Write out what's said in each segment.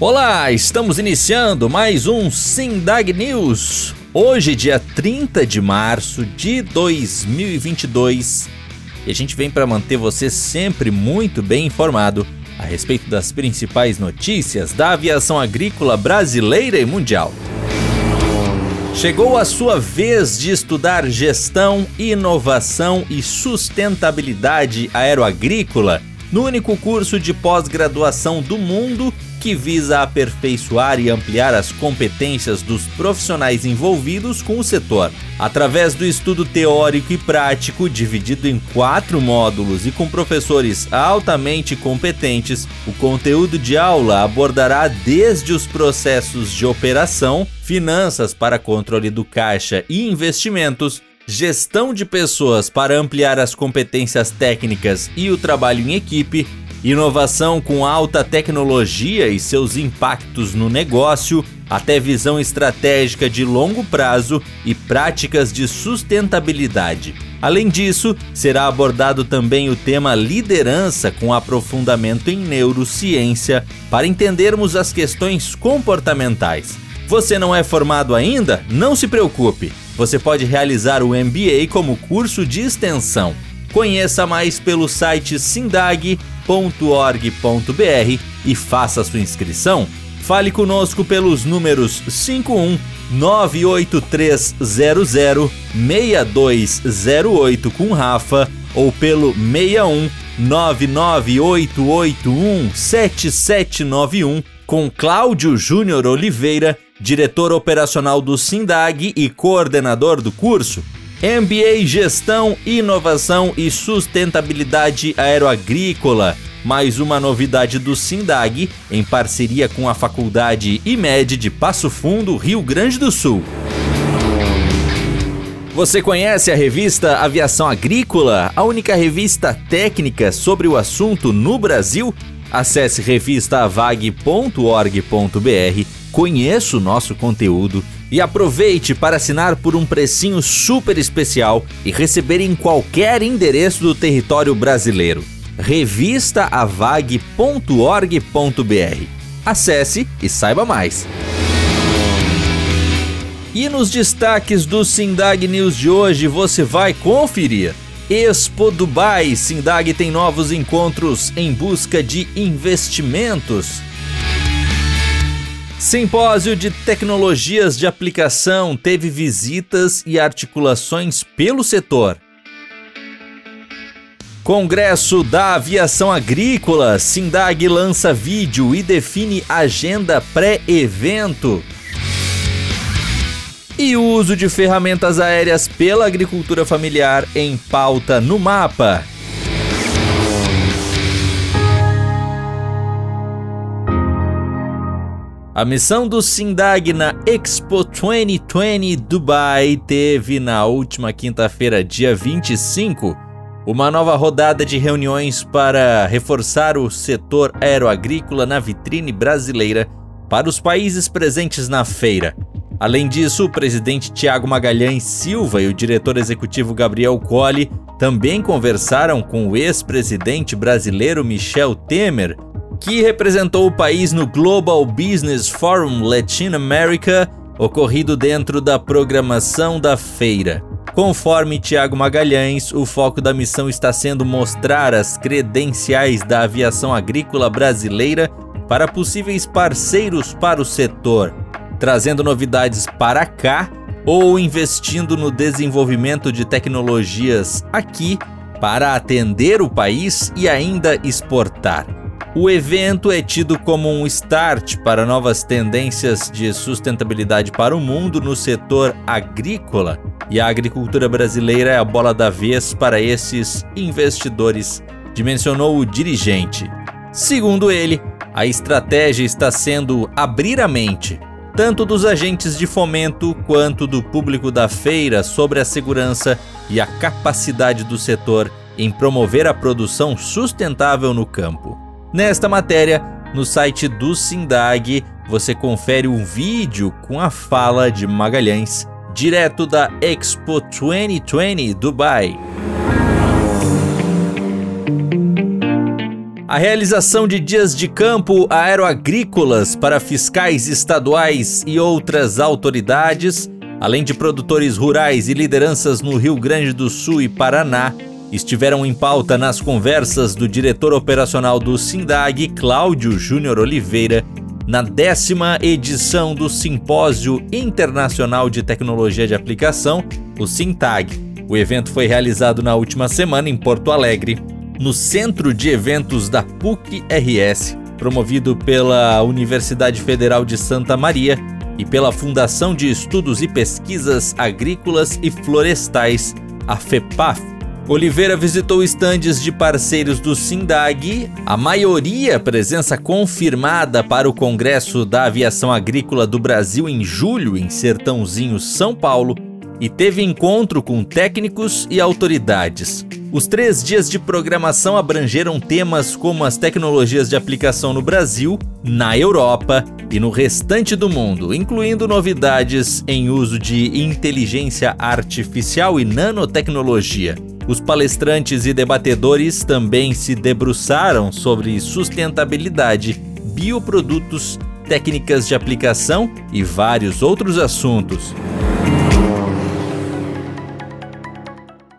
Olá, estamos iniciando mais um Sindag News. Hoje, dia 30 de março de 2022, e a gente vem para manter você sempre muito bem informado a respeito das principais notícias da aviação agrícola brasileira e mundial. Chegou a sua vez de estudar gestão, inovação e sustentabilidade aeroagrícola no único curso de pós-graduação do mundo que visa aperfeiçoar e ampliar as competências dos profissionais envolvidos com o setor. Através do estudo teórico e prático, dividido em quatro módulos e com professores altamente competentes, o conteúdo de aula abordará desde os processos de operação, finanças para controle do caixa e investimentos, gestão de pessoas para ampliar as competências técnicas e o trabalho em equipe, inovação com alta tecnologia e seus impactos no negócio, até visão estratégica de longo prazo e práticas de sustentabilidade. Além disso, será abordado também o tema liderança com aprofundamento em neurociência para entendermos as questões comportamentais. Você não é formado ainda? Não se preocupe. Você pode realizar o MBA como curso de extensão. Conheça mais pelo site sindag.org.br e faça sua inscrição. Fale conosco pelos números 51 98300 6208 com Rafa ou pelo 61 99881 7791 com Cláudio Júnior Oliveira, diretor operacional do Sindag e coordenador do curso. MBA Gestão, Inovação e Sustentabilidade Aeroagrícola. Mais uma novidade do Sindag, em parceria com a Faculdade IMED de Passo Fundo, Rio Grande do Sul. Você conhece a revista Aviação Agrícola, a única revista técnica sobre o assunto no Brasil? Acesse revistavag.org.br, conheça o nosso conteúdo e aproveite para assinar por um precinho super especial e receber em qualquer endereço do território brasileiro. revistaavag.org.br. Acesse e saiba mais. E nos destaques do Sindag News de hoje você vai conferir. Expo Dubai, Sindag tem novos encontros em busca de investimentos. Simpósio de Tecnologias de Aplicação teve visitas e articulações pelo setor. Congresso da Aviação Agrícola, Sindag lança vídeo e define agenda pré-evento. E o uso de ferramentas aéreas pela agricultura familiar em pauta no mapa. A missão do Sindag na Expo 2020 Dubai teve na última quinta-feira, dia 25, uma nova rodada de reuniões para reforçar o setor aeroagrícola na vitrine brasileira para os países presentes na feira. Além disso, o presidente Tiago Magalhães Silva e o diretor executivo Gabriel Colli também conversaram com o ex-presidente brasileiro Michel Temer que representou o país no Global Business Forum Latin America, ocorrido dentro da programação da feira. Conforme Tiago Magalhães, o foco da missão está sendo mostrar as credenciais da aviação agrícola brasileira para possíveis parceiros para o setor, trazendo novidades para cá ou investindo no desenvolvimento de tecnologias aqui para atender o país e ainda exportar. O evento é tido como um start para novas tendências de sustentabilidade para o mundo no setor agrícola, e a agricultura brasileira é a bola da vez para esses investidores, dimensionou o dirigente. Segundo ele, a estratégia está sendo abrir a mente, tanto dos agentes de fomento quanto do público da feira, sobre a segurança e a capacidade do setor em promover a produção sustentável no campo. Nesta matéria, no site do Sindag, você confere um vídeo com a fala de Magalhães, direto da Expo 2020 Dubai. A realização de dias de campo aeroagrícolas para fiscais estaduais e outras autoridades, além de produtores rurais e lideranças no Rio Grande do Sul e Paraná, estiveram em pauta nas conversas do diretor operacional do SINDAG, Cláudio Júnior Oliveira, na décima edição do Simpósio Internacional de Tecnologia de Aplicação, o SINTAG. O evento foi realizado na última semana em Porto Alegre no Centro de Eventos da PUC-RS, promovido pela Universidade Federal de Santa Maria e pela Fundação de Estudos e Pesquisas Agrícolas e Florestais, a FEPAF. Oliveira visitou estandes de parceiros do SINDAG, a maioria presença confirmada para o Congresso da Aviação Agrícola do Brasil em julho em Sertãozinho, São Paulo, e teve encontro com técnicos e autoridades. Os três dias de programação abrangeram temas como as tecnologias de aplicação no Brasil, na Europa e no restante do mundo, incluindo novidades em uso de inteligência artificial e nanotecnologia. Os palestrantes e debatedores também se debruçaram sobre sustentabilidade, bioprodutos, técnicas de aplicação e vários outros assuntos.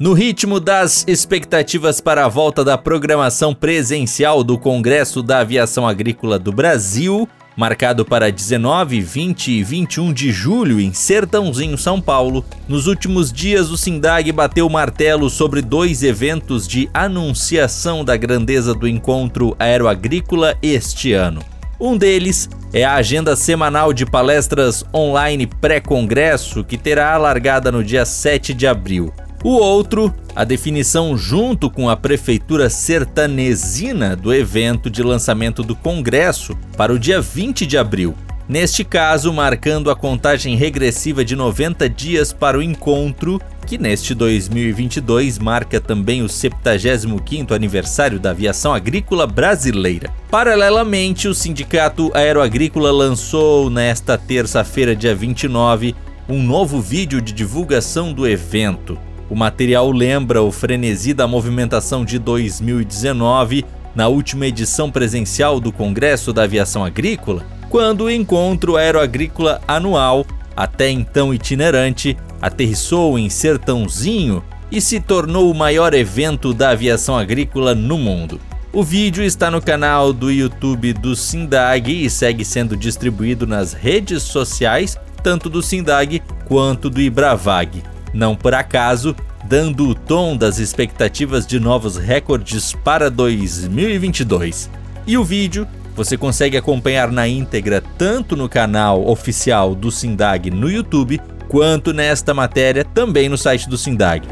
No ritmo das expectativas para a volta da programação presencial do Congresso da Aviação Agrícola do Brasil, marcado para 19, 20 e 21 de julho em Sertãozinho, São Paulo, nos últimos dias o Sindag bateu martelo sobre dois eventos de anunciação da grandeza do encontro aeroagrícola este ano. Um deles é a agenda semanal de palestras online pré-congresso que terá a largada no dia 7 de abril. O outro, a definição junto com a prefeitura sertanesina do evento de lançamento do Congresso para o dia 20 de abril. Neste caso, marcando a contagem regressiva de 90 dias para o encontro, que neste 2022 marca também o 75º aniversário da aviação agrícola brasileira. Paralelamente, o Sindicato Aeroagrícola lançou nesta terça-feira, dia 29, um novo vídeo de divulgação do evento. O material lembra o frenesi da movimentação de 2019, na última edição presencial do Congresso da Aviação Agrícola, quando o encontro aeroagrícola anual, até então itinerante, aterrissou em Sertãozinho e se tornou o maior evento da aviação agrícola no mundo. O vídeo está no canal do YouTube do Sindag e segue sendo distribuído nas redes sociais, tanto do Sindag quanto do Ibravag. Não por acaso, dando o tom das expectativas de novos recordes para 2022. E o vídeo você consegue acompanhar na íntegra tanto no canal oficial do Sindag no YouTube, quanto nesta matéria também no site do Sindag.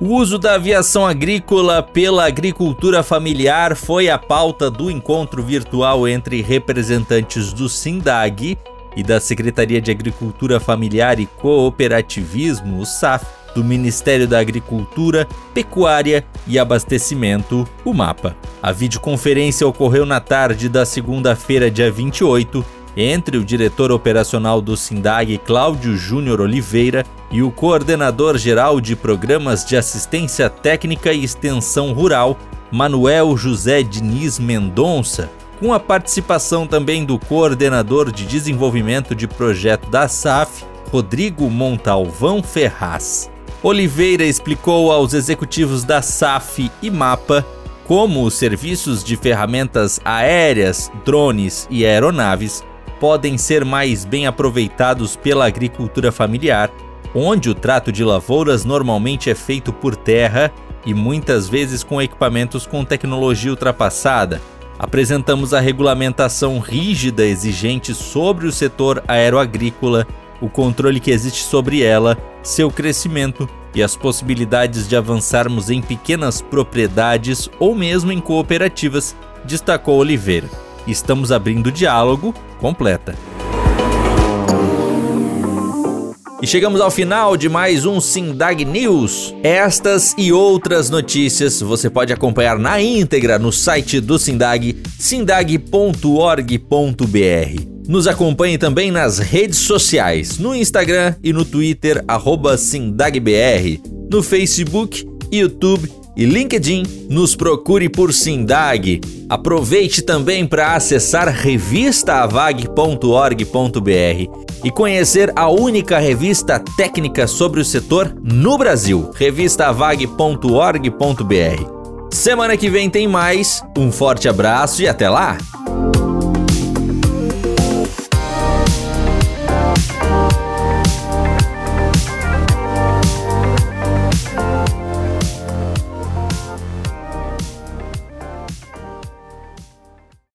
O uso da aviação agrícola pela agricultura familiar foi a pauta do encontro virtual entre representantes do SINDAG e da Secretaria de Agricultura Familiar e Cooperativismo, o SAF, do Ministério da Agricultura, Pecuária e Abastecimento, o MAPA. A videoconferência ocorreu na tarde da segunda-feira, dia 28, entre o diretor operacional do SINDAG, Cláudio Júnior Oliveira, e o coordenador geral de programas de assistência técnica e extensão rural, Manuel José Diniz Mendonça, com a participação também do coordenador de desenvolvimento de projeto da SAF, Rodrigo Montalvão Ferraz. Oliveira explicou aos executivos da SAF e MAPA como os serviços de ferramentas aéreas, drones e aeronaves podem ser mais bem aproveitados pela agricultura familiar, onde o trato de lavouras normalmente é feito por terra e muitas vezes com equipamentos com tecnologia ultrapassada, apresentamos a regulamentação rígida exigente sobre o setor aeroagrícola, o controle que existe sobre ela, seu crescimento e as possibilidades de avançarmos em pequenas propriedades ou mesmo em cooperativas, destacou Oliveira. Estamos abrindo diálogo, completa. E chegamos ao final de mais um Sindag News. Estas e outras notícias você pode acompanhar na íntegra no site do Sindag, sindag.org.br. Nos acompanhe também nas redes sociais, no Instagram e no Twitter, SindagBR, no Facebook YouTube e LinkedIn, nos procure por Sindag. Aproveite também para acessar revistaavag.org.br e conhecer a única revista técnica sobre o setor no Brasil, revistaavag.org.br. Semana que vem tem mais, um forte abraço e até lá!